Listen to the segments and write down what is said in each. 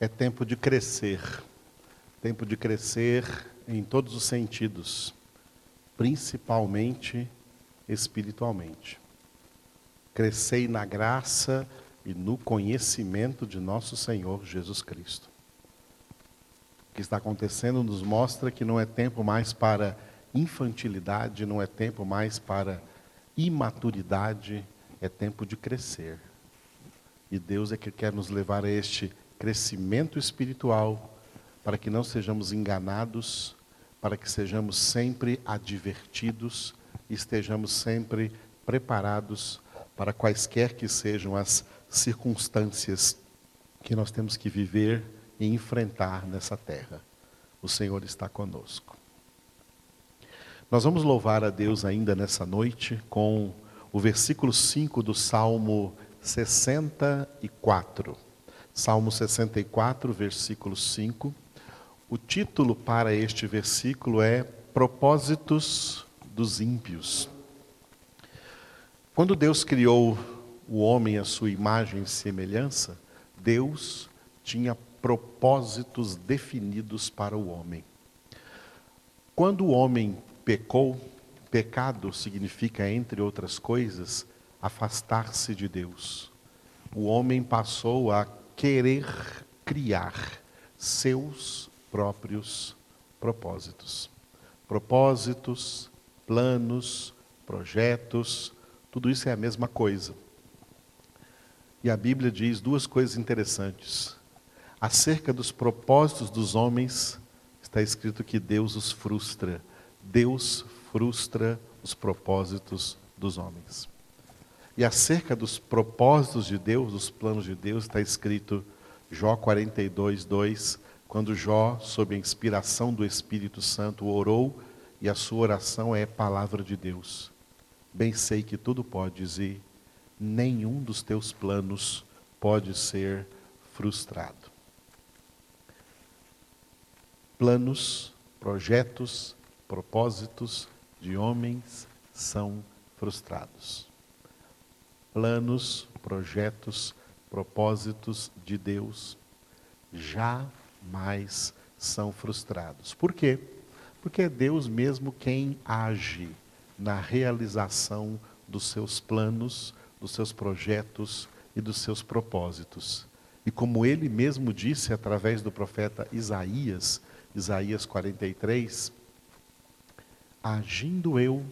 é tempo de crescer. Tempo de crescer em todos os sentidos, principalmente espiritualmente. Crescei na graça e no conhecimento de nosso Senhor Jesus Cristo. O que está acontecendo nos mostra que não é tempo mais para infantilidade, não é tempo mais para imaturidade, é tempo de crescer. E Deus é que quer nos levar a este crescimento espiritual, para que não sejamos enganados, para que sejamos sempre advertidos, estejamos sempre preparados para quaisquer que sejam as circunstâncias que nós temos que viver e enfrentar nessa terra. O Senhor está conosco. Nós vamos louvar a Deus ainda nessa noite com o versículo 5 do Salmo 64. Salmo 64, versículo 5. O título para este versículo é Propósitos dos ímpios. Quando Deus criou o homem à sua imagem e semelhança, Deus tinha propósitos definidos para o homem. Quando o homem pecou, pecado significa, entre outras coisas, afastar-se de Deus. O homem passou a querer criar seus próprios propósitos. Propósitos, planos, projetos, tudo isso é a mesma coisa. E a Bíblia diz duas coisas interessantes. Acerca dos propósitos dos homens, está escrito que Deus os frustra. Deus frustra os propósitos dos homens. E acerca dos propósitos de Deus, dos planos de Deus, está escrito Jó 42, 2, quando Jó, sob a inspiração do Espírito Santo, orou, e a sua oração é palavra de Deus. Bem sei que tudo podes e nenhum dos teus planos pode ser frustrado. Planos, projetos, propósitos de homens são frustrados planos, projetos, propósitos de Deus jamais são frustrados. Por quê? Porque é Deus mesmo quem age na realização dos seus planos, dos seus projetos e dos seus propósitos. E como ele mesmo disse através do profeta Isaías, Isaías 43, agindo eu,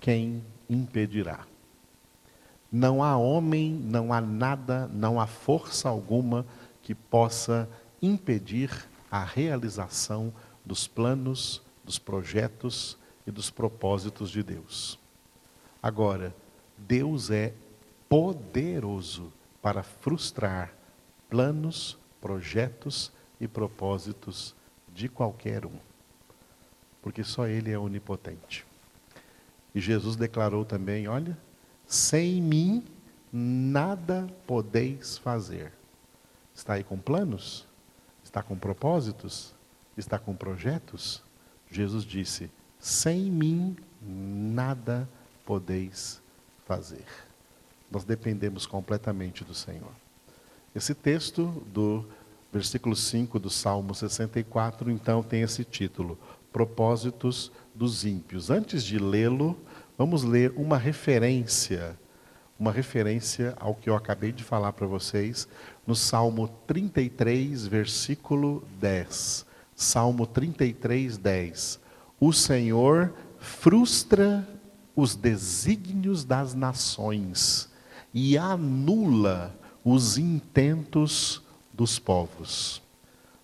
quem impedirá? Não há homem, não há nada, não há força alguma que possa impedir a realização dos planos, dos projetos e dos propósitos de Deus. Agora, Deus é poderoso para frustrar planos, projetos e propósitos de qualquer um. Porque só Ele é onipotente. E Jesus declarou também: olha, sem mim nada podeis fazer. Está aí com planos? Está com propósitos? Está com projetos? Jesus disse: sem mim nada podeis fazer. Nós dependemos completamente do Senhor. Esse texto do versículo 5 do Salmo 64, então, tem esse título: Propósitos dos ímpios. Antes de lê-lo, Vamos ler uma referência, uma referência ao que eu acabei de falar para vocês, no Salmo 33, versículo 10. Salmo 33, 10. O Senhor frustra os desígnios das nações e anula os intentos dos povos.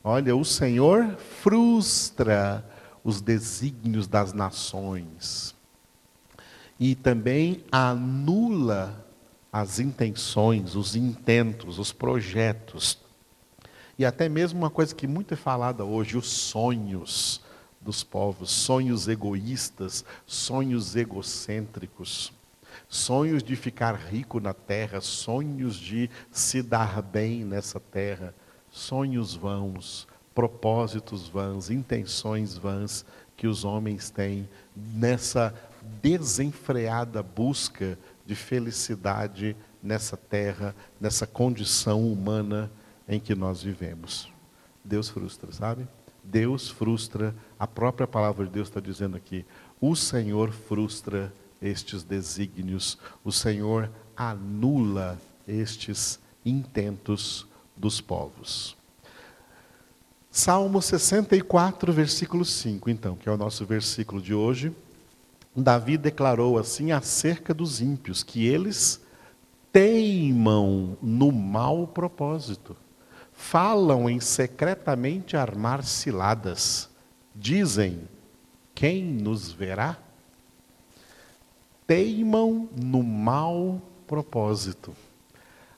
Olha, o Senhor frustra os desígnios das nações e também anula as intenções, os intentos, os projetos. E até mesmo uma coisa que muito é falada hoje, os sonhos dos povos, sonhos egoístas, sonhos egocêntricos, sonhos de ficar rico na terra, sonhos de se dar bem nessa terra, sonhos vãos, propósitos vãos, intenções vãs que os homens têm nessa desenfreada busca de felicidade nessa terra, nessa condição humana em que nós vivemos. Deus frustra, sabe? Deus frustra, a própria palavra de Deus está dizendo aqui: o Senhor frustra estes desígnios, o Senhor anula estes intentos dos povos. Salmo 64, versículo 5, então, que é o nosso versículo de hoje. Davi declarou assim acerca dos ímpios, que eles teimam no mau propósito, falam em secretamente armar ciladas, dizem: quem nos verá? Teimam no mau propósito.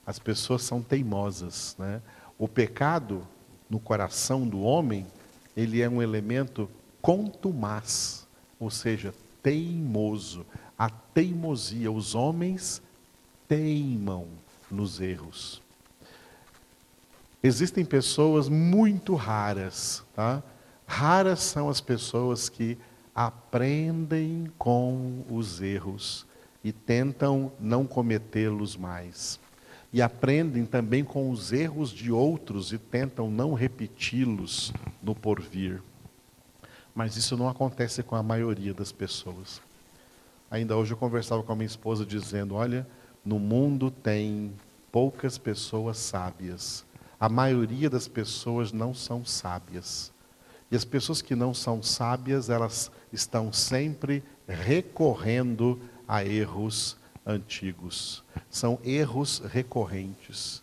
As pessoas são teimosas, né? O pecado no coração do homem, ele é um elemento contumaz, ou seja, teimoso. A teimosia, os homens teimam nos erros. Existem pessoas muito raras, tá? Raras são as pessoas que aprendem com os erros e tentam não cometê-los mais e aprendem também com os erros de outros e tentam não repeti-los no porvir. Mas isso não acontece com a maioria das pessoas. Ainda hoje eu conversava com a minha esposa dizendo: Olha, no mundo tem poucas pessoas sábias. A maioria das pessoas não são sábias. E as pessoas que não são sábias, elas estão sempre recorrendo a erros antigos. São erros recorrentes.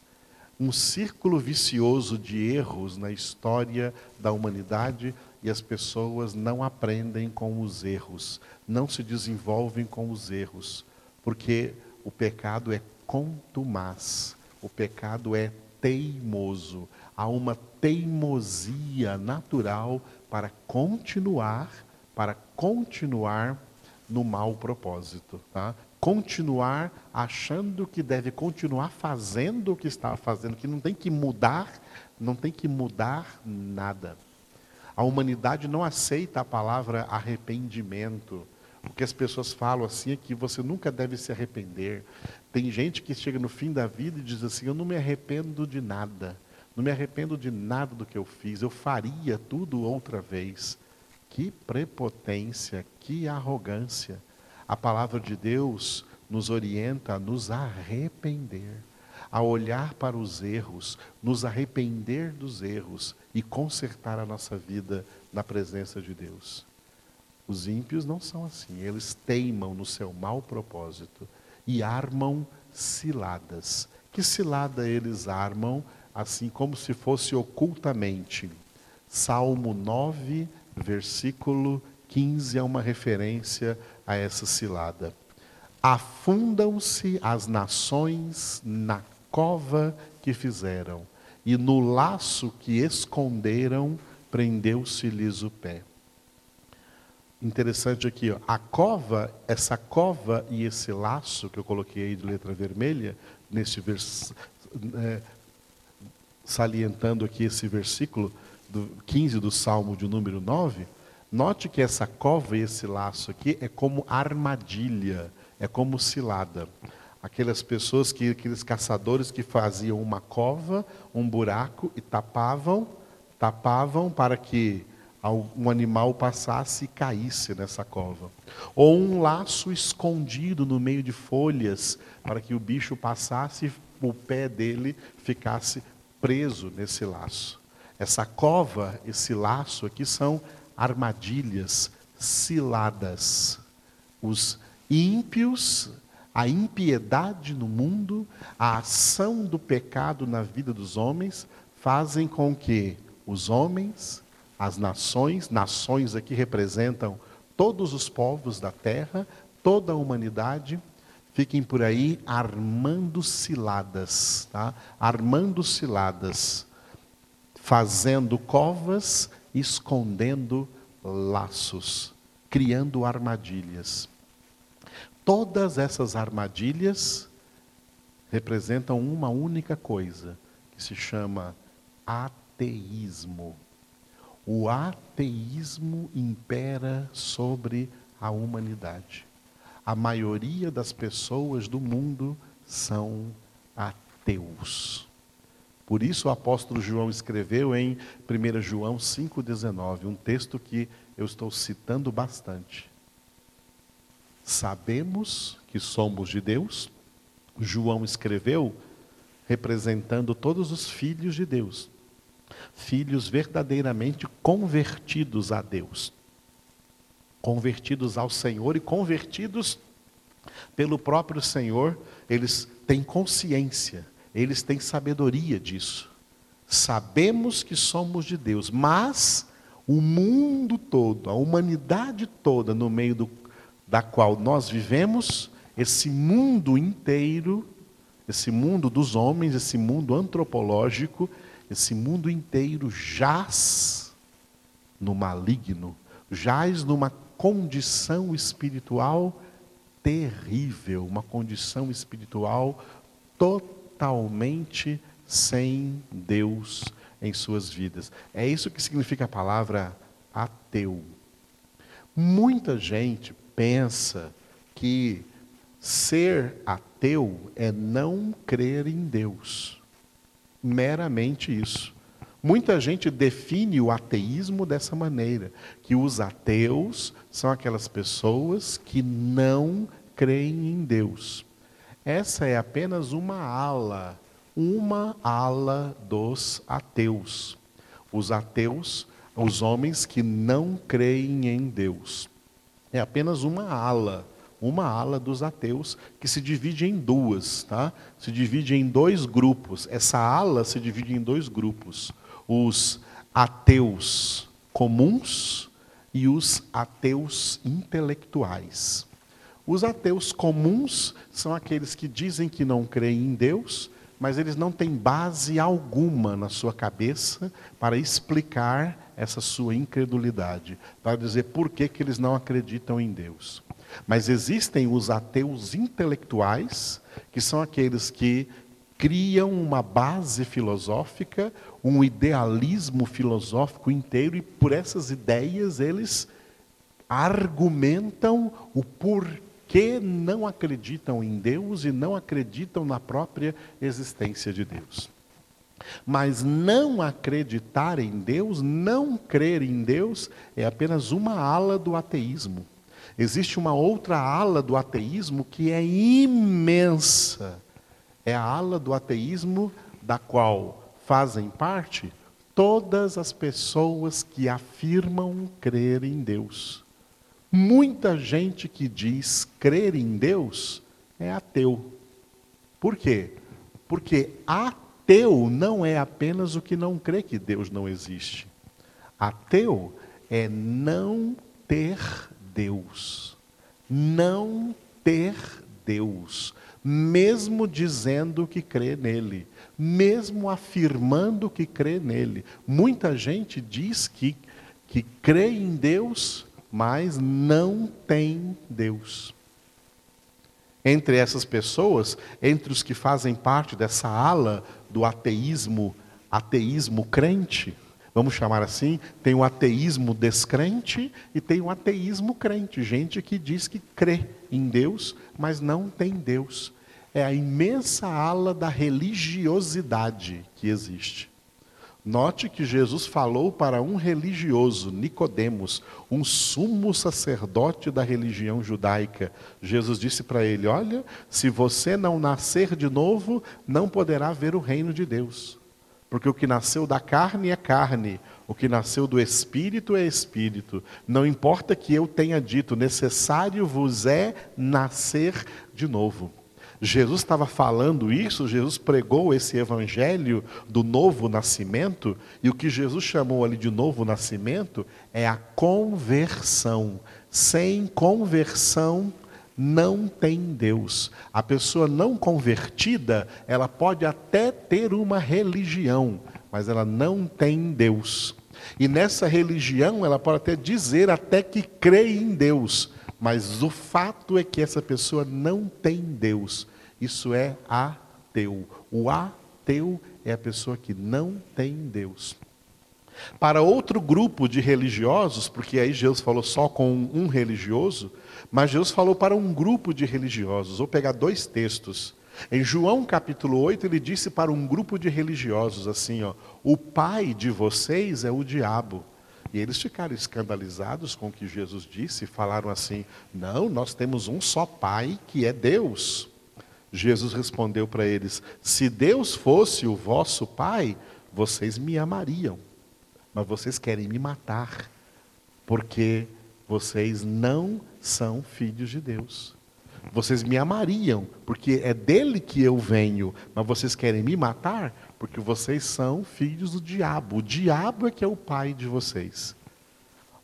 Um círculo vicioso de erros na história da humanidade e as pessoas não aprendem com os erros, não se desenvolvem com os erros, porque o pecado é contumaz, o pecado é teimoso. Há uma teimosia natural para continuar, para continuar no mau propósito. Tá? continuar achando que deve continuar fazendo o que está fazendo, que não tem que mudar, não tem que mudar nada. A humanidade não aceita a palavra arrependimento. O que as pessoas falam assim é que você nunca deve se arrepender. Tem gente que chega no fim da vida e diz assim: Eu não me arrependo de nada. Não me arrependo de nada do que eu fiz. Eu faria tudo outra vez. Que prepotência, que arrogância. A palavra de Deus nos orienta a nos arrepender, a olhar para os erros, nos arrepender dos erros e consertar a nossa vida na presença de Deus. Os ímpios não são assim, eles teimam no seu mau propósito e armam ciladas. Que cilada eles armam, assim como se fosse ocultamente? Salmo 9, versículo 15 é uma referência a essa cilada. Afundam-se as nações na cova que fizeram, e no laço que esconderam, prendeu-se-lhes o pé. Interessante aqui, ó, a cova, essa cova e esse laço que eu coloquei aí de letra vermelha, nesse vers, é, salientando aqui esse versículo do 15 do Salmo de número 9, Note que essa cova e esse laço aqui é como armadilha, é como cilada. Aquelas pessoas que, aqueles caçadores que faziam uma cova, um buraco e tapavam, tapavam para que um animal passasse e caísse nessa cova. Ou um laço escondido no meio de folhas, para que o bicho passasse e o pé dele ficasse preso nesse laço. Essa cova, esse laço aqui são armadilhas, ciladas. Os ímpios, a impiedade no mundo, a ação do pecado na vida dos homens, fazem com que os homens, as nações, nações aqui representam todos os povos da terra, toda a humanidade, fiquem por aí armando ciladas, tá? armando ciladas, fazendo covas escondendo laços, criando armadilhas. Todas essas armadilhas representam uma única coisa, que se chama ateísmo. O ateísmo impera sobre a humanidade. A maioria das pessoas do mundo são ateus. Por isso o apóstolo João escreveu em 1 João 5,19, um texto que eu estou citando bastante. Sabemos que somos de Deus. João escreveu representando todos os filhos de Deus, filhos verdadeiramente convertidos a Deus, convertidos ao Senhor e convertidos pelo próprio Senhor, eles têm consciência, eles têm sabedoria disso. Sabemos que somos de Deus, mas o mundo todo, a humanidade toda no meio do, da qual nós vivemos, esse mundo inteiro esse mundo dos homens, esse mundo antropológico, esse mundo inteiro jaz no maligno, jaz numa condição espiritual terrível, uma condição espiritual totalmente sem Deus em suas vidas. É isso que significa a palavra ateu. Muita gente pensa que Ser ateu é não crer em Deus. Meramente isso. Muita gente define o ateísmo dessa maneira, que os ateus são aquelas pessoas que não creem em Deus. Essa é apenas uma ala, uma ala dos ateus. Os ateus, os homens que não creem em Deus. É apenas uma ala uma ala dos ateus que se divide em duas, tá? Se divide em dois grupos. Essa ala se divide em dois grupos: os ateus comuns e os ateus intelectuais. Os ateus comuns são aqueles que dizem que não creem em Deus, mas eles não têm base alguma na sua cabeça para explicar essa sua incredulidade, para dizer por que, que eles não acreditam em Deus. Mas existem os ateus intelectuais, que são aqueles que criam uma base filosófica, um idealismo filosófico inteiro, e por essas ideias eles argumentam o porquê não acreditam em Deus e não acreditam na própria existência de Deus. Mas não acreditar em Deus, não crer em Deus, é apenas uma ala do ateísmo. Existe uma outra ala do ateísmo que é imensa. É a ala do ateísmo da qual fazem parte todas as pessoas que afirmam crer em Deus. Muita gente que diz crer em Deus é ateu. Por quê? Porque ateu não é apenas o que não crê que Deus não existe. Ateu é não ter Deus. Não ter Deus, mesmo dizendo que crê nele, mesmo afirmando que crê nele. Muita gente diz que, que crê em Deus, mas não tem Deus. Entre essas pessoas, entre os que fazem parte dessa ala do ateísmo, ateísmo crente, vamos chamar assim, tem o ateísmo descrente e tem o ateísmo crente, gente que diz que crê em Deus, mas não tem Deus. É a imensa ala da religiosidade que existe. Note que Jesus falou para um religioso, Nicodemos, um sumo sacerdote da religião judaica. Jesus disse para ele: "Olha, se você não nascer de novo, não poderá ver o reino de Deus." Porque o que nasceu da carne é carne, o que nasceu do espírito é espírito. Não importa que eu tenha dito, necessário vos é nascer de novo. Jesus estava falando isso, Jesus pregou esse evangelho do novo nascimento, e o que Jesus chamou ali de novo nascimento é a conversão. Sem conversão não tem Deus. A pessoa não convertida, ela pode até ter uma religião, mas ela não tem Deus. E nessa religião, ela pode até dizer até que crê em Deus, mas o fato é que essa pessoa não tem Deus. Isso é ateu. O ateu é a pessoa que não tem Deus. Para outro grupo de religiosos, porque aí Jesus falou só com um religioso, mas Jesus falou para um grupo de religiosos. Vou pegar dois textos. Em João capítulo 8, ele disse para um grupo de religiosos assim, ó: "O pai de vocês é o diabo". E eles ficaram escandalizados com o que Jesus disse e falaram assim: "Não, nós temos um só pai, que é Deus". Jesus respondeu para eles: "Se Deus fosse o vosso pai, vocês me amariam. Mas vocês querem me matar, porque vocês não são filhos de Deus. Vocês me amariam, porque é dele que eu venho, mas vocês querem me matar, porque vocês são filhos do diabo. O diabo é que é o pai de vocês.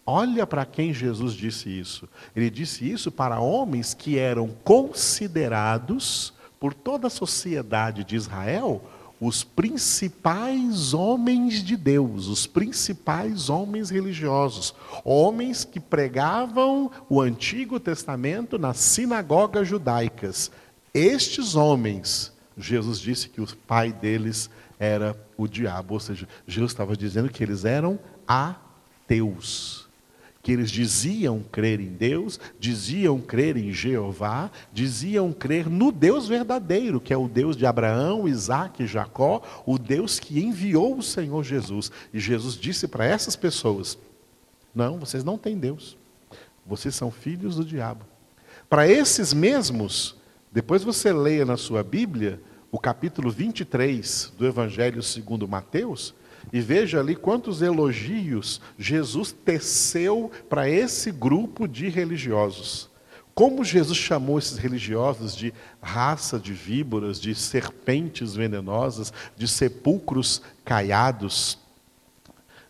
Olha para quem Jesus disse isso. Ele disse isso para homens que eram considerados por toda a sociedade de Israel os principais homens de Deus, os principais homens religiosos, homens que pregavam o Antigo Testamento nas sinagogas judaicas. Estes homens, Jesus disse que o pai deles era o diabo, ou seja, Jesus estava dizendo que eles eram ateus que eles diziam crer em Deus, diziam crer em Jeová, diziam crer no Deus verdadeiro, que é o Deus de Abraão, Isaac e Jacó, o Deus que enviou o Senhor Jesus. E Jesus disse para essas pessoas: Não, vocês não têm Deus, vocês são filhos do diabo. Para esses mesmos, depois você leia na sua Bíblia o capítulo 23 do Evangelho segundo Mateus, e veja ali quantos elogios Jesus teceu para esse grupo de religiosos. Como Jesus chamou esses religiosos de raça de víboras, de serpentes venenosas, de sepulcros caiados,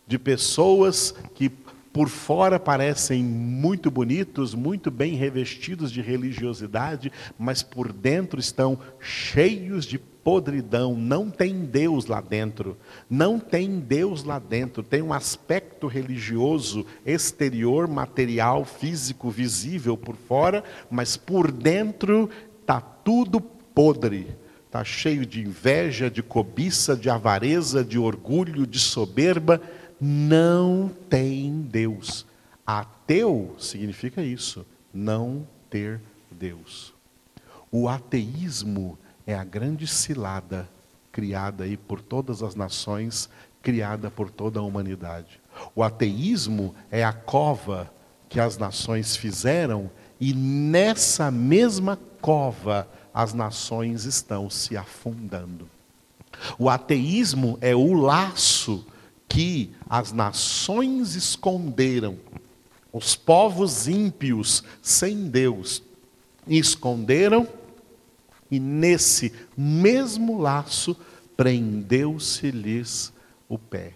de pessoas que por fora parecem muito bonitos, muito bem revestidos de religiosidade, mas por dentro estão cheios de podridão, não tem Deus lá dentro. Não tem Deus lá dentro. Tem um aspecto religioso exterior, material, físico, visível por fora, mas por dentro está tudo podre. Está cheio de inveja, de cobiça, de avareza, de orgulho, de soberba. Não tem Deus. Ateu significa isso, não ter Deus. O ateísmo é a grande cilada criada aí por todas as nações, criada por toda a humanidade. O ateísmo é a cova que as nações fizeram e nessa mesma cova as nações estão se afundando. O ateísmo é o laço que as nações esconderam, os povos ímpios sem Deus esconderam e nesse mesmo laço prendeu-se-lhes o pé.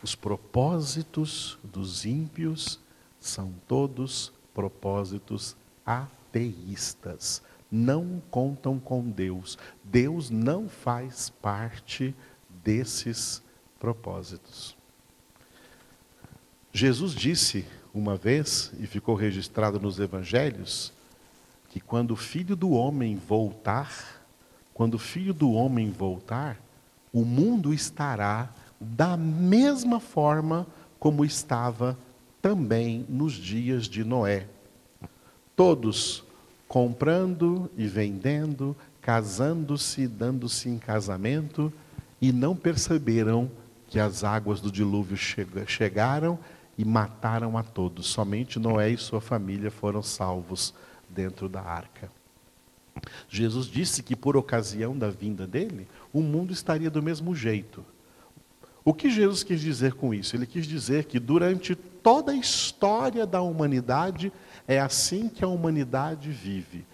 Os propósitos dos ímpios são todos propósitos ateístas. Não contam com Deus. Deus não faz parte desses propósitos. Jesus disse uma vez, e ficou registrado nos evangelhos, que quando o filho do homem voltar, quando o filho do homem voltar, o mundo estará da mesma forma como estava também nos dias de Noé. Todos comprando e vendendo, casando-se dando-se em casamento, e não perceberam que as águas do dilúvio chegaram e mataram a todos. Somente Noé e sua família foram salvos dentro da arca. Jesus disse que por ocasião da vinda dele, o mundo estaria do mesmo jeito. O que Jesus quis dizer com isso? Ele quis dizer que durante toda a história da humanidade é assim que a humanidade vive.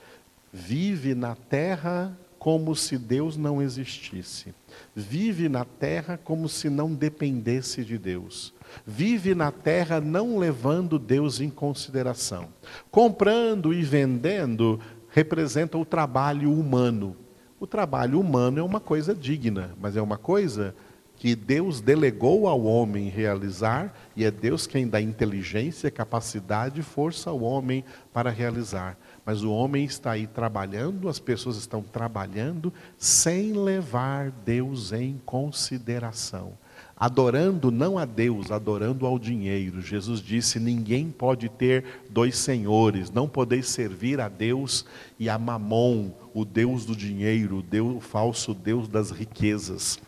Vive na terra como se Deus não existisse. Vive na terra como se não dependesse de Deus. Vive na terra não levando Deus em consideração. Comprando e vendendo representa o trabalho humano. O trabalho humano é uma coisa digna, mas é uma coisa que Deus delegou ao homem realizar, e é Deus quem dá inteligência, capacidade e força ao homem para realizar. Mas o homem está aí trabalhando, as pessoas estão trabalhando sem levar Deus em consideração. Adorando não a Deus, adorando ao dinheiro. Jesus disse: ninguém pode ter dois senhores, não podeis servir a Deus e a Mamon, o Deus do dinheiro, o, Deus, o falso Deus das riquezas.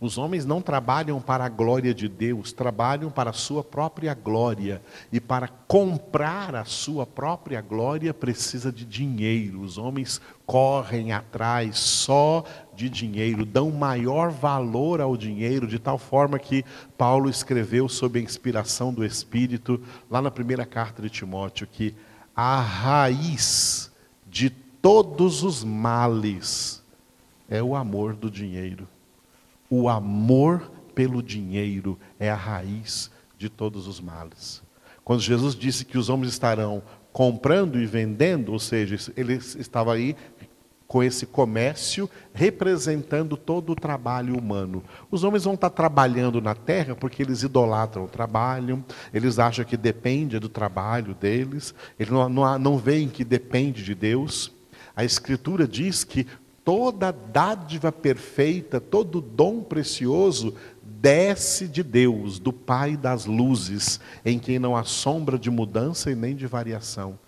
Os homens não trabalham para a glória de Deus, trabalham para a sua própria glória. E para comprar a sua própria glória precisa de dinheiro. Os homens correm atrás só de dinheiro, dão maior valor ao dinheiro, de tal forma que Paulo escreveu sob a inspiração do Espírito, lá na primeira carta de Timóteo, que a raiz de todos os males é o amor do dinheiro. O amor pelo dinheiro é a raiz de todos os males. Quando Jesus disse que os homens estarão comprando e vendendo, ou seja, ele estava aí com esse comércio representando todo o trabalho humano. Os homens vão estar trabalhando na terra porque eles idolatram o trabalho, eles acham que depende do trabalho deles, eles não, não, não veem que depende de Deus. A Escritura diz que toda dádiva perfeita, todo dom precioso desce de Deus, do Pai das luzes, em quem não há sombra de mudança e nem de variação.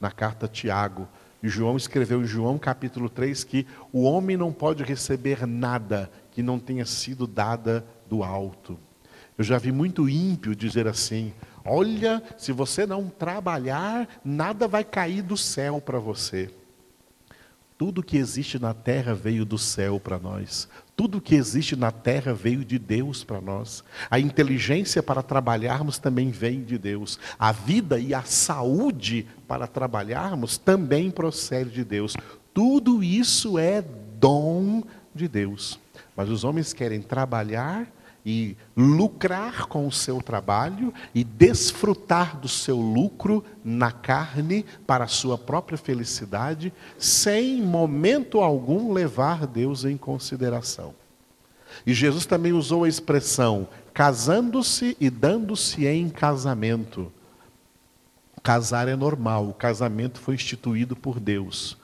Na carta Tiago, João escreveu em João capítulo 3 que o homem não pode receber nada que não tenha sido dada do alto. Eu já vi muito ímpio dizer assim: olha, se você não trabalhar, nada vai cair do céu para você. Tudo que existe na terra veio do céu para nós. Tudo que existe na terra veio de Deus para nós. A inteligência para trabalharmos também vem de Deus. A vida e a saúde para trabalharmos também procede de Deus. Tudo isso é dom de Deus. Mas os homens querem trabalhar e lucrar com o seu trabalho e desfrutar do seu lucro na carne para a sua própria felicidade, sem momento algum levar Deus em consideração. E Jesus também usou a expressão casando-se e dando-se em casamento. Casar é normal, o casamento foi instituído por Deus.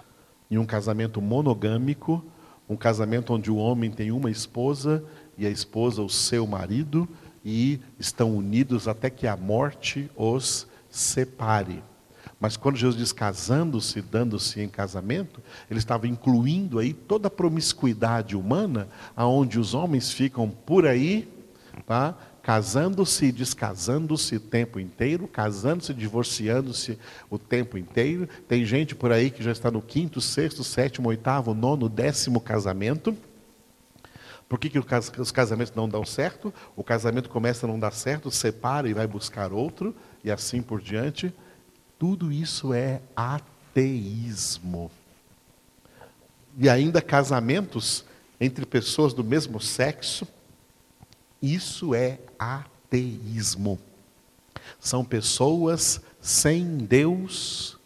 E um casamento monogâmico, um casamento onde o homem tem uma esposa e a esposa o seu marido e estão unidos até que a morte os separe. Mas quando Jesus diz casando-se, dando-se em casamento, ele estava incluindo aí toda a promiscuidade humana, aonde os homens ficam por aí, tá? casando-se e descasando-se o tempo inteiro, casando-se divorciando-se o tempo inteiro. Tem gente por aí que já está no quinto, sexto, sétimo, oitavo, nono, décimo casamento. Por que, que os casamentos não dão certo? O casamento começa a não dar certo, separa e vai buscar outro, e assim por diante. Tudo isso é ateísmo. E ainda casamentos entre pessoas do mesmo sexo, isso é ateísmo. São pessoas sem Deus.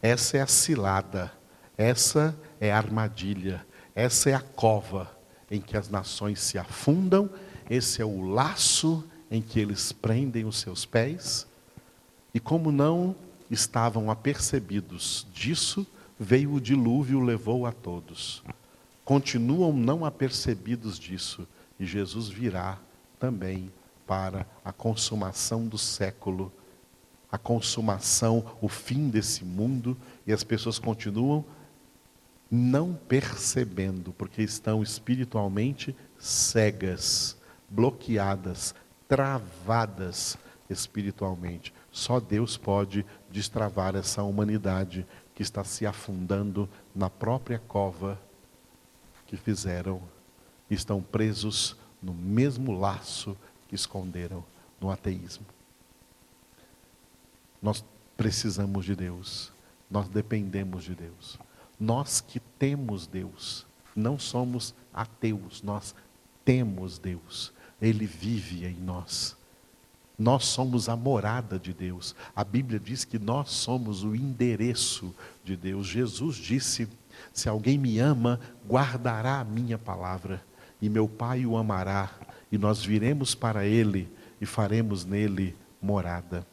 Essa é a cilada, essa é a armadilha, essa é a cova em que as nações se afundam, esse é o laço em que eles prendem os seus pés. E como não estavam apercebidos disso, veio o dilúvio e levou a todos. Continuam não apercebidos disso, e Jesus virá também para a consumação do século, a consumação, o fim desse mundo, e as pessoas continuam não percebendo, porque estão espiritualmente cegas, bloqueadas, travadas espiritualmente. Só Deus pode destravar essa humanidade que está se afundando na própria cova que fizeram. Estão presos no mesmo laço que esconderam no ateísmo. Nós precisamos de Deus, nós dependemos de Deus. Nós que temos Deus, não somos ateus, nós temos Deus. Ele vive em nós. Nós somos a morada de Deus. A Bíblia diz que nós somos o endereço de Deus. Jesus disse: Se alguém me ama, guardará a minha palavra, e meu Pai o amará, e nós viremos para ele e faremos nele morada.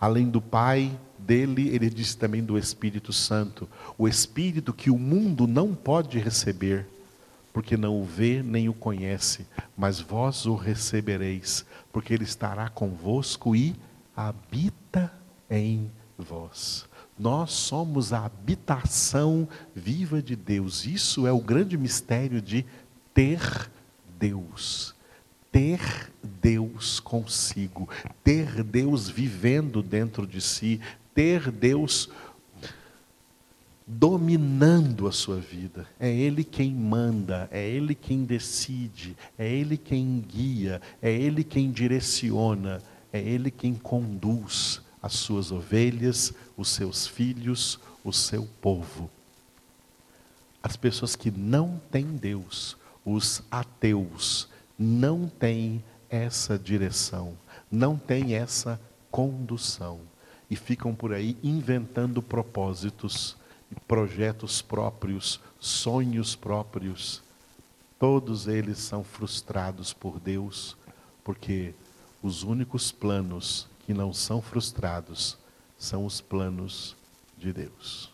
Além do Pai, dele, ele diz também do Espírito Santo. O Espírito que o mundo não pode receber, porque não o vê nem o conhece, mas vós o recebereis, porque ele estará convosco e habita em vós. Nós somos a habitação viva de Deus. Isso é o grande mistério de ter Deus. Ter Deus consigo, ter Deus vivendo dentro de si, ter Deus dominando a sua vida. É Ele quem manda, é Ele quem decide, é Ele quem guia, é Ele quem direciona, é Ele quem conduz as suas ovelhas, os seus filhos, o seu povo. As pessoas que não têm Deus, os ateus, não têm essa direção, não têm essa condução e ficam por aí inventando propósitos, projetos próprios, sonhos próprios. Todos eles são frustrados por Deus, porque os únicos planos que não são frustrados são os planos de Deus.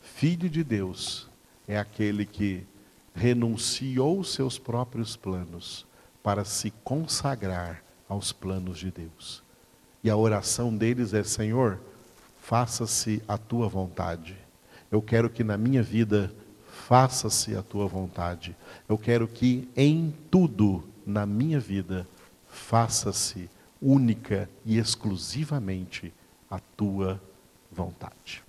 Filho de Deus é aquele que renunciou seus próprios planos para se consagrar aos planos de Deus. E a oração deles é: Senhor, faça-se a tua vontade. Eu quero que na minha vida faça-se a tua vontade. Eu quero que em tudo na minha vida faça-se única e exclusivamente a tua vontade.